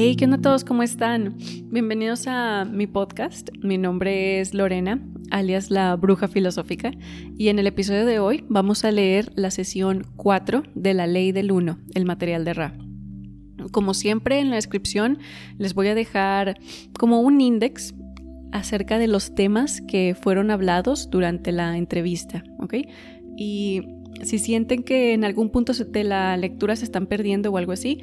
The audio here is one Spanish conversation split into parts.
Hey, ¿qué onda a todos? ¿Cómo están? Bienvenidos a mi podcast. Mi nombre es Lorena, alias la bruja filosófica, y en el episodio de hoy vamos a leer la sesión 4 de la ley del 1, el material de Ra. Como siempre en la descripción les voy a dejar como un index acerca de los temas que fueron hablados durante la entrevista, ¿ok? Y si sienten que en algún punto de la lectura se están perdiendo o algo así,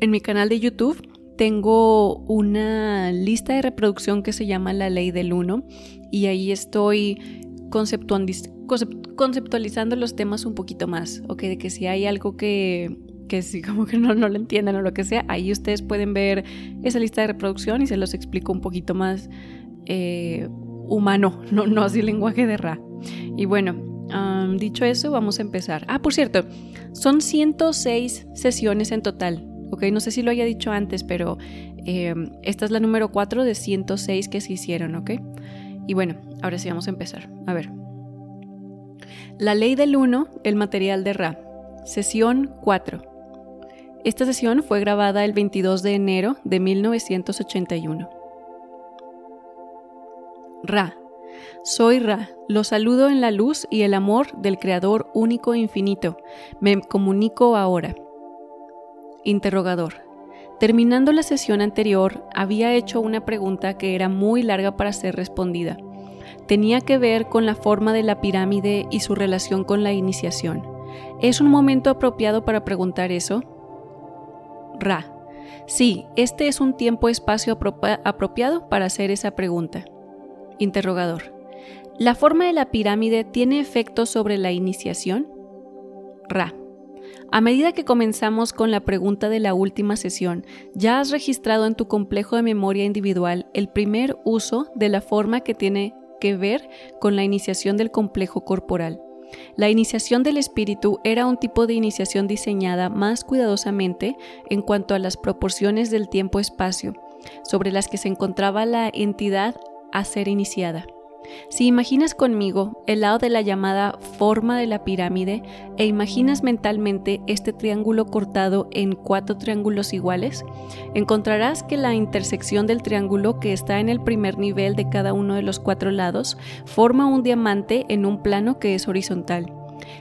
en mi canal de YouTube tengo una lista de reproducción que se llama La Ley del Uno y ahí estoy conceptualizando los temas un poquito más, ¿ok? De que si hay algo que, que si como que no, lo entiendan o lo que sea, ahí ustedes pueden ver esa lista de reproducción y se los explico un poquito más eh, humano, no, no así lenguaje de Ra. Y bueno, dicho eso, vamos a empezar. Ah, por cierto, son 106 sesiones en total no sé si lo haya dicho antes, pero em, esta es la número 4 de 106 que se hicieron, ¿ok? Y bueno, ahora sí vamos a empezar. A ver. La ley del 1, el material de Ra. Sesión 4. Esta sesión fue grabada el 22 de enero de 1981. Ra. Soy Ra, lo saludo en la luz y el amor del Creador único e infinito. Me comunico ahora. Interrogador. Terminando la sesión anterior, había hecho una pregunta que era muy larga para ser respondida. Tenía que ver con la forma de la pirámide y su relación con la iniciación. ¿Es un momento apropiado para preguntar eso? Ra. Sí, este es un tiempo-espacio apropiado para hacer esa pregunta. Interrogador. ¿La forma de la pirámide tiene efecto sobre la iniciación? Ra. A medida que comenzamos con la pregunta de la última sesión, ya has registrado en tu complejo de memoria individual el primer uso de la forma que tiene que ver con la iniciación del complejo corporal. La iniciación del espíritu era un tipo de iniciación diseñada más cuidadosamente en cuanto a las proporciones del tiempo-espacio, sobre las que se encontraba la entidad a ser iniciada. Si imaginas conmigo el lado de la llamada forma de la pirámide e imaginas mentalmente este triángulo cortado en cuatro triángulos iguales, encontrarás que la intersección del triángulo que está en el primer nivel de cada uno de los cuatro lados forma un diamante en un plano que es horizontal.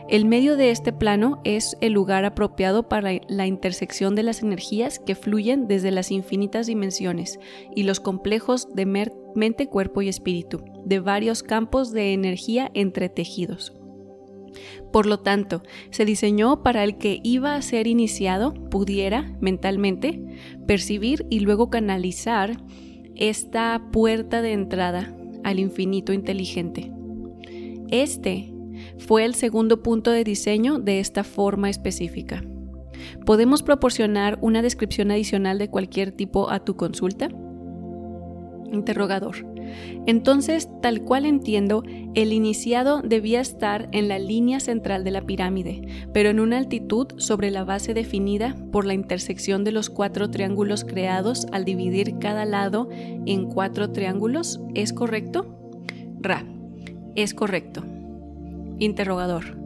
El medio de este plano es el lugar apropiado para la intersección de las energías que fluyen desde las infinitas dimensiones y los complejos de mente, cuerpo y espíritu, de varios campos de energía entretejidos. Por lo tanto, se diseñó para el que iba a ser iniciado pudiera mentalmente percibir y luego canalizar esta puerta de entrada al infinito inteligente. Este fue el segundo punto de diseño de esta forma específica. ¿Podemos proporcionar una descripción adicional de cualquier tipo a tu consulta? Interrogador. Entonces, tal cual entiendo, el iniciado debía estar en la línea central de la pirámide, pero en una altitud sobre la base definida por la intersección de los cuatro triángulos creados al dividir cada lado en cuatro triángulos. ¿Es correcto? Ra. Es correcto. Interrogador.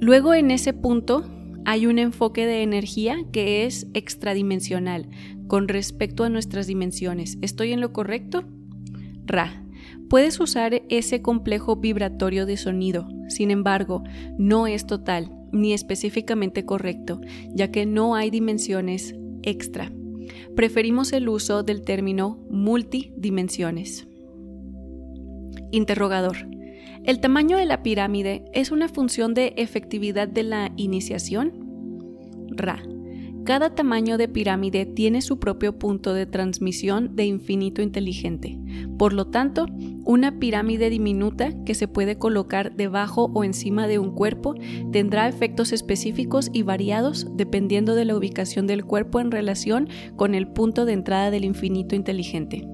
Luego en ese punto hay un enfoque de energía que es extradimensional con respecto a nuestras dimensiones. ¿Estoy en lo correcto? Ra. Puedes usar ese complejo vibratorio de sonido, sin embargo, no es total ni específicamente correcto, ya que no hay dimensiones extra. Preferimos el uso del término multidimensiones. Interrogador. ¿El tamaño de la pirámide es una función de efectividad de la iniciación? Ra. Cada tamaño de pirámide tiene su propio punto de transmisión de infinito inteligente. Por lo tanto, una pirámide diminuta que se puede colocar debajo o encima de un cuerpo tendrá efectos específicos y variados dependiendo de la ubicación del cuerpo en relación con el punto de entrada del infinito inteligente.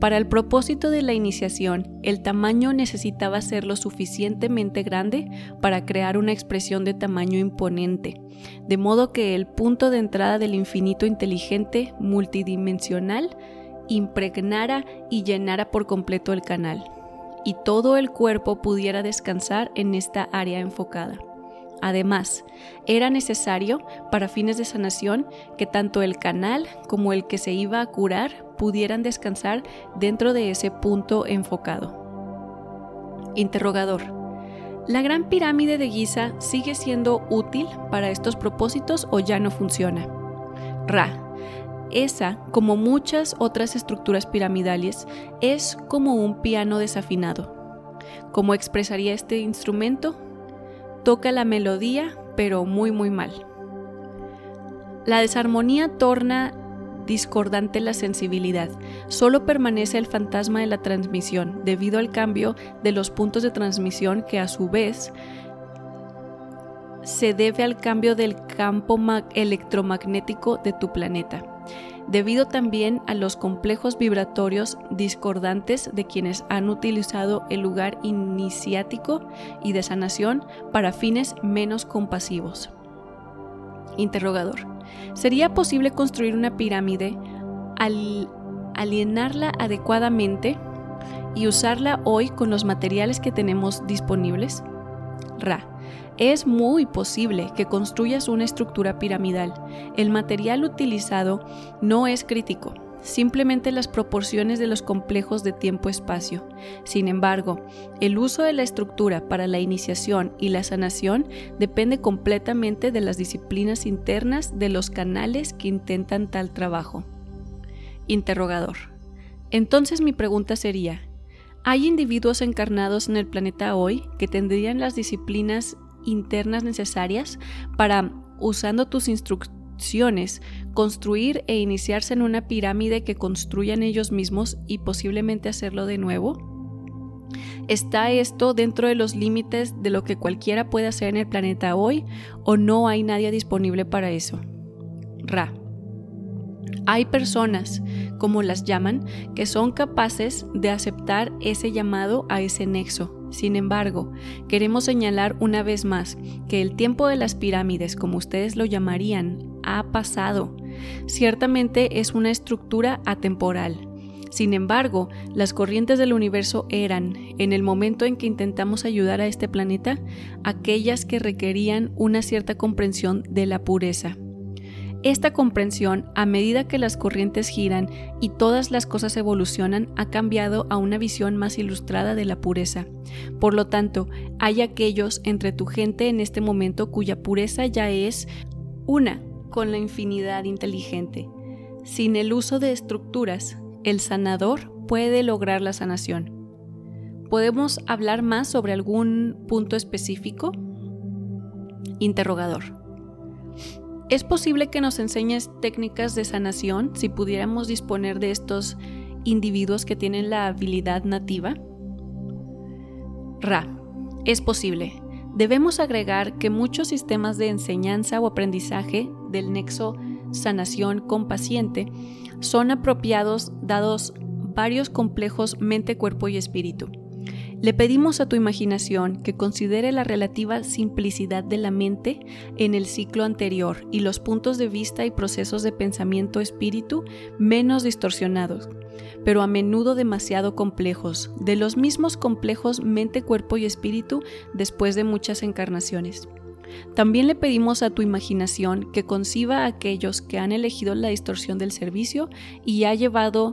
Para el propósito de la iniciación, el tamaño necesitaba ser lo suficientemente grande para crear una expresión de tamaño imponente, de modo que el punto de entrada del infinito inteligente multidimensional impregnara y llenara por completo el canal, y todo el cuerpo pudiera descansar en esta área enfocada. Además, era necesario, para fines de sanación, que tanto el canal como el que se iba a curar pudieran descansar dentro de ese punto enfocado. Interrogador. ¿La Gran Pirámide de Giza sigue siendo útil para estos propósitos o ya no funciona? Ra. Esa, como muchas otras estructuras piramidales, es como un piano desafinado. ¿Cómo expresaría este instrumento? Toca la melodía, pero muy muy mal. La desarmonía torna discordante la sensibilidad. Solo permanece el fantasma de la transmisión debido al cambio de los puntos de transmisión que a su vez se debe al cambio del campo electromagnético de tu planeta, debido también a los complejos vibratorios discordantes de quienes han utilizado el lugar iniciático y de sanación para fines menos compasivos. Interrogador. ¿Sería posible construir una pirámide al alienarla adecuadamente y usarla hoy con los materiales que tenemos disponibles? Ra. Es muy posible que construyas una estructura piramidal. El material utilizado no es crítico, simplemente las proporciones de los complejos de tiempo-espacio. Sin embargo, el uso de la estructura para la iniciación y la sanación depende completamente de las disciplinas internas de los canales que intentan tal trabajo. Interrogador. Entonces mi pregunta sería, ¿hay individuos encarnados en el planeta hoy que tendrían las disciplinas internas necesarias para, usando tus instrucciones, construir e iniciarse en una pirámide que construyan ellos mismos y posiblemente hacerlo de nuevo? ¿Está esto dentro de los límites de lo que cualquiera puede hacer en el planeta hoy o no hay nadie disponible para eso? Ra. Hay personas, como las llaman, que son capaces de aceptar ese llamado a ese nexo. Sin embargo, queremos señalar una vez más que el tiempo de las pirámides, como ustedes lo llamarían, ha pasado. Ciertamente es una estructura atemporal. Sin embargo, las corrientes del universo eran, en el momento en que intentamos ayudar a este planeta, aquellas que requerían una cierta comprensión de la pureza. Esta comprensión, a medida que las corrientes giran y todas las cosas evolucionan, ha cambiado a una visión más ilustrada de la pureza. Por lo tanto, hay aquellos entre tu gente en este momento cuya pureza ya es una con la infinidad inteligente. Sin el uso de estructuras, el sanador puede lograr la sanación. ¿Podemos hablar más sobre algún punto específico? Interrogador. ¿Es posible que nos enseñes técnicas de sanación si pudiéramos disponer de estos individuos que tienen la habilidad nativa? Ra. Es posible. Debemos agregar que muchos sistemas de enseñanza o aprendizaje del nexo sanación con paciente son apropiados dados varios complejos mente, cuerpo y espíritu. Le pedimos a tu imaginación que considere la relativa simplicidad de la mente en el ciclo anterior y los puntos de vista y procesos de pensamiento espíritu menos distorsionados, pero a menudo demasiado complejos, de los mismos complejos mente, cuerpo y espíritu después de muchas encarnaciones. También le pedimos a tu imaginación que conciba a aquellos que han elegido la distorsión del servicio y ha llevado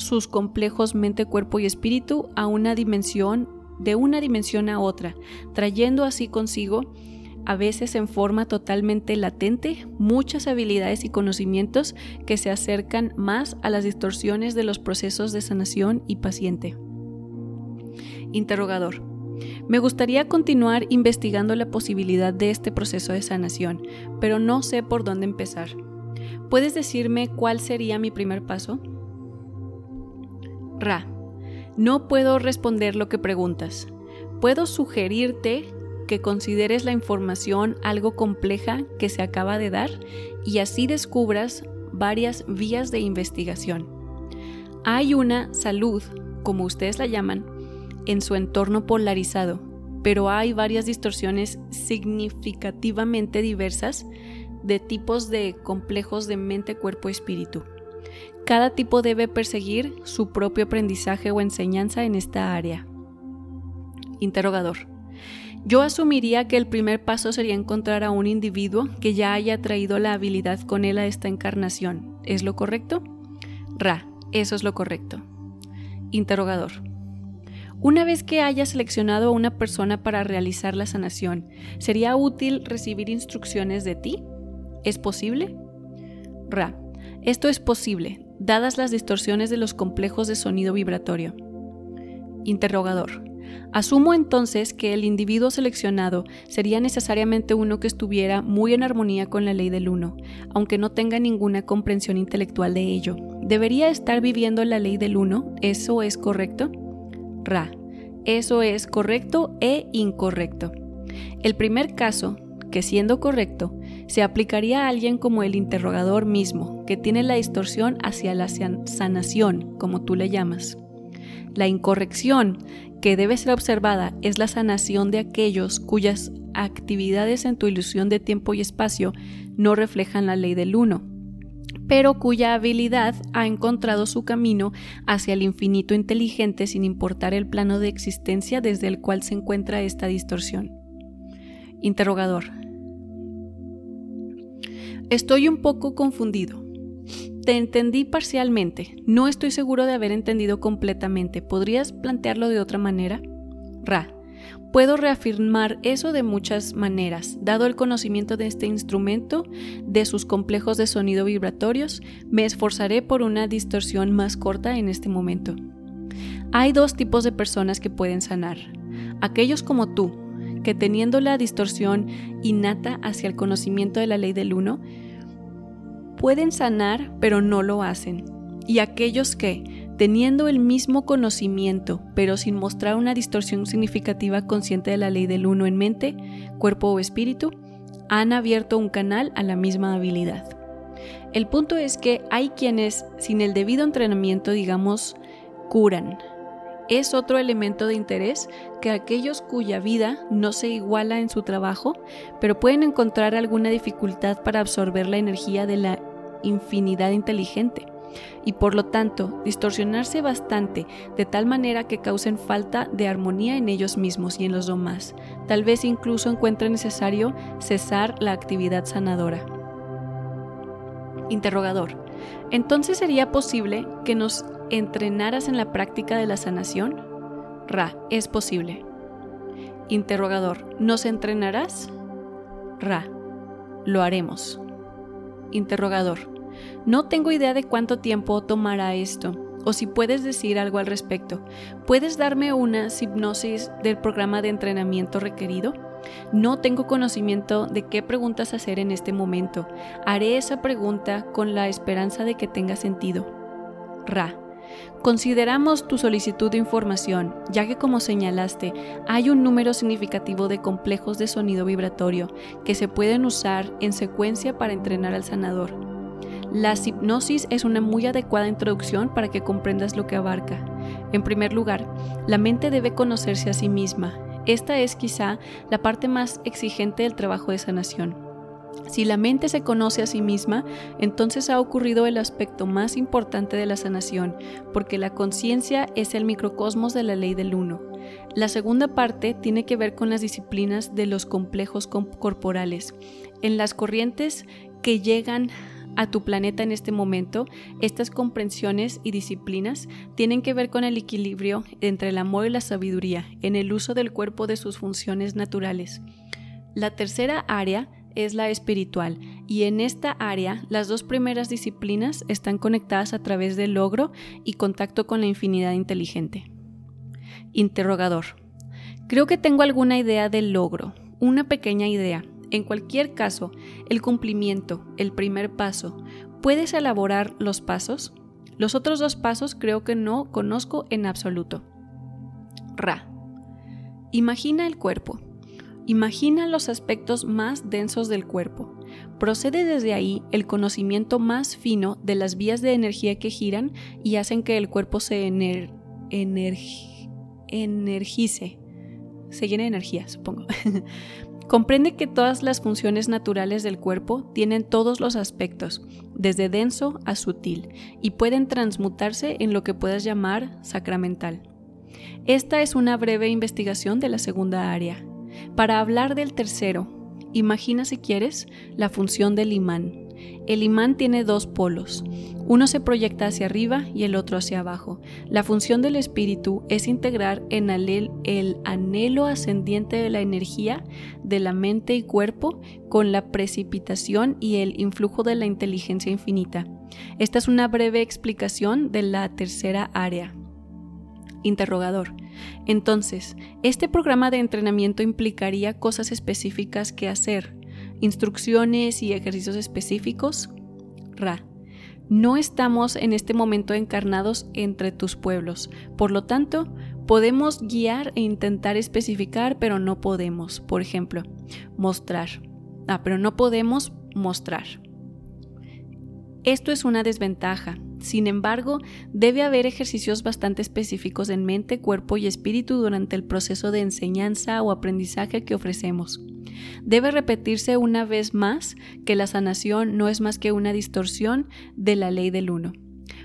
sus complejos mente, cuerpo y espíritu a una dimensión, de una dimensión a otra, trayendo así consigo, a veces en forma totalmente latente, muchas habilidades y conocimientos que se acercan más a las distorsiones de los procesos de sanación y paciente. Interrogador. Me gustaría continuar investigando la posibilidad de este proceso de sanación, pero no sé por dónde empezar. ¿Puedes decirme cuál sería mi primer paso? Ra, no puedo responder lo que preguntas. Puedo sugerirte que consideres la información algo compleja que se acaba de dar y así descubras varias vías de investigación. Hay una salud, como ustedes la llaman, en su entorno polarizado, pero hay varias distorsiones significativamente diversas de tipos de complejos de mente, cuerpo espíritu. Cada tipo debe perseguir su propio aprendizaje o enseñanza en esta área. Interrogador. Yo asumiría que el primer paso sería encontrar a un individuo que ya haya traído la habilidad con él a esta encarnación. ¿Es lo correcto? Ra, eso es lo correcto. Interrogador. Una vez que haya seleccionado a una persona para realizar la sanación, ¿sería útil recibir instrucciones de ti? ¿Es posible? Ra. Esto es posible, dadas las distorsiones de los complejos de sonido vibratorio. Interrogador. Asumo entonces que el individuo seleccionado sería necesariamente uno que estuviera muy en armonía con la ley del uno, aunque no tenga ninguna comprensión intelectual de ello. ¿Debería estar viviendo la ley del uno? ¿Eso es correcto? Ra. Eso es correcto e incorrecto. El primer caso, que siendo correcto, se aplicaría a alguien como el interrogador mismo, que tiene la distorsión hacia la sanación, como tú le llamas. La incorrección que debe ser observada es la sanación de aquellos cuyas actividades en tu ilusión de tiempo y espacio no reflejan la ley del uno, pero cuya habilidad ha encontrado su camino hacia el infinito inteligente sin importar el plano de existencia desde el cual se encuentra esta distorsión. Interrogador. Estoy un poco confundido. Te entendí parcialmente. No estoy seguro de haber entendido completamente. ¿Podrías plantearlo de otra manera? Ra. Puedo reafirmar eso de muchas maneras. Dado el conocimiento de este instrumento, de sus complejos de sonido vibratorios, me esforzaré por una distorsión más corta en este momento. Hay dos tipos de personas que pueden sanar. Aquellos como tú, que teniendo la distorsión innata hacia el conocimiento de la ley del uno, pueden sanar pero no lo hacen. Y aquellos que, teniendo el mismo conocimiento pero sin mostrar una distorsión significativa consciente de la ley del uno en mente, cuerpo o espíritu, han abierto un canal a la misma habilidad. El punto es que hay quienes, sin el debido entrenamiento, digamos, curan. Es otro elemento de interés que aquellos cuya vida no se iguala en su trabajo, pero pueden encontrar alguna dificultad para absorber la energía de la infinidad inteligente y por lo tanto distorsionarse bastante de tal manera que causen falta de armonía en ellos mismos y en los demás. Tal vez incluso encuentre necesario cesar la actividad sanadora. Interrogador. Entonces sería posible que nos entrenaras en la práctica de la sanación? Ra, es posible. Interrogador. ¿Nos entrenarás? Ra, lo haremos. Interrogador. No tengo idea de cuánto tiempo tomará esto, o si puedes decir algo al respecto. ¿Puedes darme una hipnosis del programa de entrenamiento requerido? No tengo conocimiento de qué preguntas hacer en este momento. Haré esa pregunta con la esperanza de que tenga sentido. Ra. Consideramos tu solicitud de información, ya que como señalaste, hay un número significativo de complejos de sonido vibratorio que se pueden usar en secuencia para entrenar al sanador. La hipnosis es una muy adecuada introducción para que comprendas lo que abarca. En primer lugar, la mente debe conocerse a sí misma. Esta es quizá la parte más exigente del trabajo de sanación. Si la mente se conoce a sí misma, entonces ha ocurrido el aspecto más importante de la sanación, porque la conciencia es el microcosmos de la ley del uno. La segunda parte tiene que ver con las disciplinas de los complejos corporales. En las corrientes que llegan a tu planeta en este momento, estas comprensiones y disciplinas tienen que ver con el equilibrio entre el amor y la sabiduría en el uso del cuerpo de sus funciones naturales. La tercera área es la espiritual y en esta área las dos primeras disciplinas están conectadas a través del logro y contacto con la infinidad inteligente. Interrogador. Creo que tengo alguna idea del logro, una pequeña idea, en cualquier caso, el cumplimiento, el primer paso, ¿puedes elaborar los pasos? Los otros dos pasos creo que no conozco en absoluto. Ra. Imagina el cuerpo. Imagina los aspectos más densos del cuerpo. Procede desde ahí el conocimiento más fino de las vías de energía que giran y hacen que el cuerpo se energice. Se llene de energía, supongo. Comprende que todas las funciones naturales del cuerpo tienen todos los aspectos, desde denso a sutil, y pueden transmutarse en lo que puedas llamar sacramental. Esta es una breve investigación de la segunda área. Para hablar del tercero, imagina si quieres la función del imán. El imán tiene dos polos. Uno se proyecta hacia arriba y el otro hacia abajo. La función del espíritu es integrar en el, el anhelo ascendiente de la energía de la mente y cuerpo con la precipitación y el influjo de la inteligencia infinita. Esta es una breve explicación de la tercera área. Interrogador. Entonces, ¿este programa de entrenamiento implicaría cosas específicas que hacer? ¿Instrucciones y ejercicios específicos? Ra. No estamos en este momento encarnados entre tus pueblos. Por lo tanto, podemos guiar e intentar especificar, pero no podemos. Por ejemplo, mostrar. Ah, pero no podemos mostrar. Esto es una desventaja. Sin embargo, debe haber ejercicios bastante específicos en mente, cuerpo y espíritu durante el proceso de enseñanza o aprendizaje que ofrecemos. Debe repetirse una vez más que la sanación no es más que una distorsión de la ley del uno.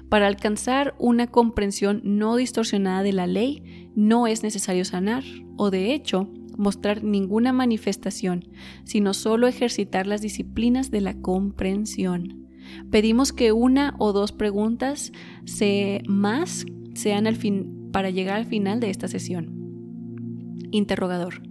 Para alcanzar una comprensión no distorsionada de la ley, no es necesario sanar, o de hecho, mostrar ninguna manifestación, sino solo ejercitar las disciplinas de la comprensión. Pedimos que una o dos preguntas más sean fin, para llegar al final de esta sesión. Interrogador.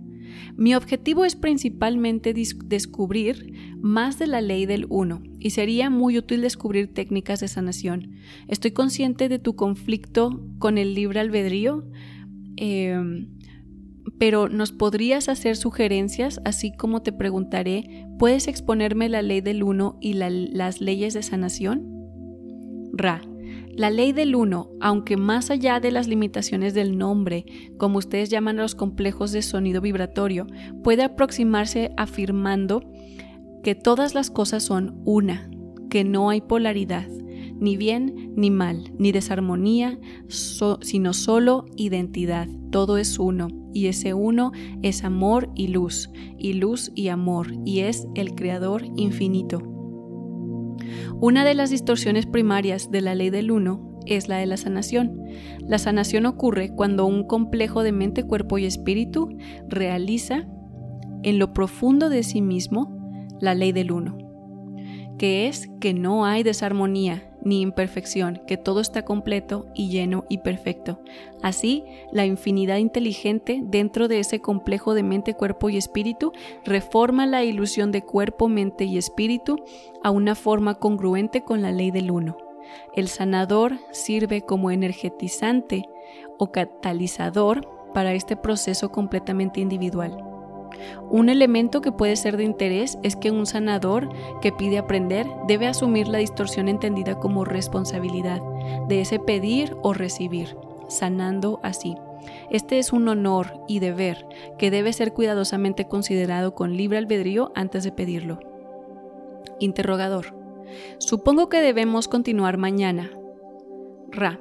Mi objetivo es principalmente descubrir más de la ley del uno y sería muy útil descubrir técnicas de sanación. Estoy consciente de tu conflicto con el libre albedrío. Em, pero nos podrías hacer sugerencias, así como te preguntaré, ¿puedes exponerme la ley del uno y las leyes de sanación? Ra. La ley del uno, aunque más allá de las limitaciones del nombre, como ustedes llaman a los complejos de sonido vibratorio, puede aproximarse afirmando que todas las cosas son una, que no hay polaridad, ni bien ni mal, ni desarmonía, sino solo identidad. Todo es uno, y ese uno es amor y luz, y luz y amor, y es el Creador infinito. Una de las distorsiones primarias de la ley del uno es la de la sanación. La sanación ocurre cuando un complejo de mente, cuerpo y espíritu realiza en lo profundo de sí mismo la ley del uno, que es que no hay desarmonía, ni imperfección, que todo está completo y lleno y perfecto. Así, la infinidad inteligente dentro de ese complejo de mente, cuerpo y espíritu reforma la ilusión de cuerpo, mente y espíritu a una forma congruente con la ley del uno. El sanador sirve como energetizante o catalizador para este proceso completamente individual. Un elemento que puede ser de interés es que un sanador que pide aprender debe asumir la distorsión entendida como responsabilidad de ese pedir o recibir, sanando así. Este es un honor y deber que debe ser cuidadosamente considerado con libre albedrío antes de pedirlo. Interrogador. Supongo que debemos continuar mañana. Ra.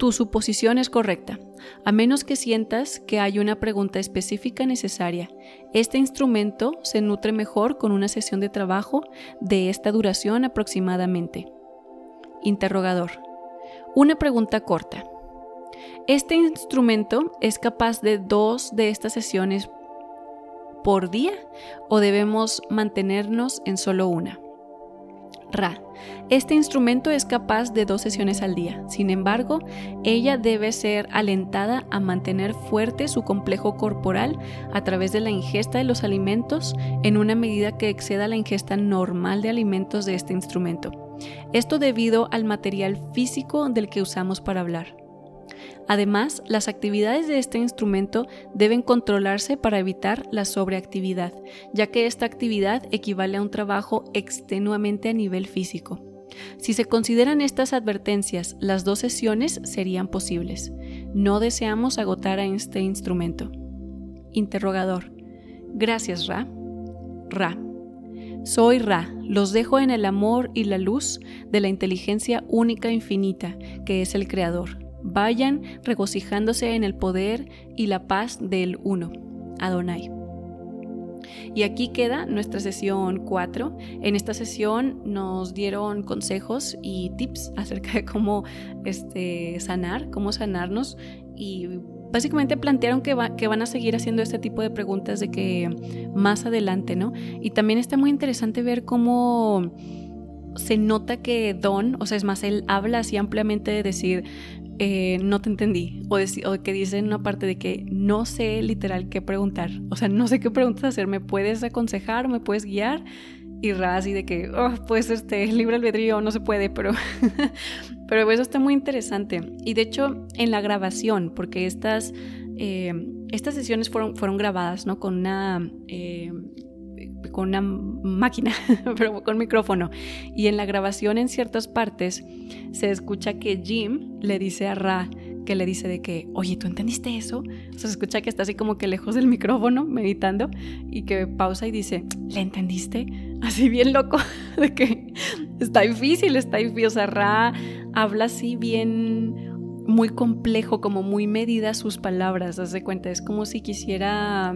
Tu suposición es correcta, a menos que sientas que hay una pregunta específica necesaria. Este instrumento se nutre mejor con una sesión de trabajo de esta duración aproximadamente. Interrogador. Una pregunta corta. ¿Este instrumento es capaz de dos de estas sesiones por día o debemos mantenernos en solo una? Ra. Este instrumento es capaz de dos sesiones al día. Sin embargo, ella debe ser alentada a mantener fuerte su complejo corporal a través de la ingesta de los alimentos en una medida que exceda la ingesta normal de alimentos de este instrumento. Esto debido al material físico del que usamos para hablar. Además, las actividades de este instrumento deben controlarse para evitar la sobreactividad, ya que esta actividad equivale a un trabajo extenuamente a nivel físico. Si se consideran estas advertencias, las dos sesiones serían posibles. No deseamos agotar a este instrumento. Interrogador. Gracias, Ra. Ra. Soy Ra, los dejo en el amor y la luz de la inteligencia única e infinita, que es el Creador. Vayan regocijándose en el poder y la paz del Uno, Adonai. Y aquí queda nuestra sesión 4. En esta sesión nos dieron consejos y tips acerca de cómo este, sanar, cómo sanarnos y básicamente plantearon que, que van a seguir haciendo este tipo de preguntas de que más adelante, ¿no? Y también está muy interesante ver cómo se nota que Don, o sea, es más, él habla así ampliamente de decir, eh, no te entendí, o, que dice en una parte de que no sé literal qué preguntar, o sea, no sé qué preguntas hacer, ¿me puedes aconsejar, me puedes guiar? Y Ra así de que, oh, pues este, libre albedrío no se puede, pero, pero eso está muy interesante. Y de hecho, en la grabación, porque estas, eh, estas sesiones fueron, fueron grabadas, ¿no? Con una... Eh, con una máquina, pero con micrófono. Y en la grabación en ciertas partes se escucha que Jim le dice a Ra que le dice de que, oye, ¿tú entendiste eso? O sea, se escucha que está así como que lejos del micrófono, meditando, y que pausa y dice, ¿le entendiste? Así bien loco, de que está difícil, está difícil. O sea, Ra habla así bien muy complejo, como muy medida sus palabras, haz de cuenta, es como si quisiera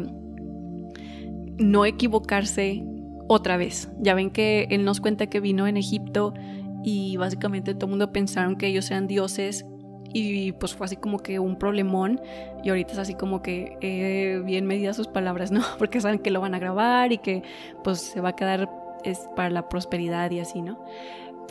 no equivocarse otra vez. Ya ven que él nos cuenta que vino en Egipto y básicamente todo el mundo pensaron que ellos eran dioses y pues fue así como que un problemón y ahorita es así como que eh, bien medidas sus palabras, ¿no? Porque saben que lo van a grabar y que pues se va a quedar es para la prosperidad y así, ¿no?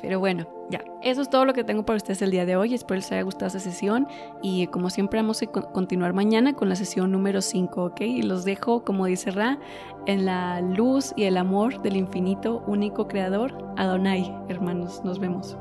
Pero bueno, ya, eso es todo lo que tengo para ustedes el día de hoy. Espero les haya gustado esta sesión y como siempre vamos a continuar mañana con la sesión número 5, ¿ok? Y los dejo, como dice Ra, en la luz y el amor del infinito único creador, Adonai, hermanos. Nos vemos.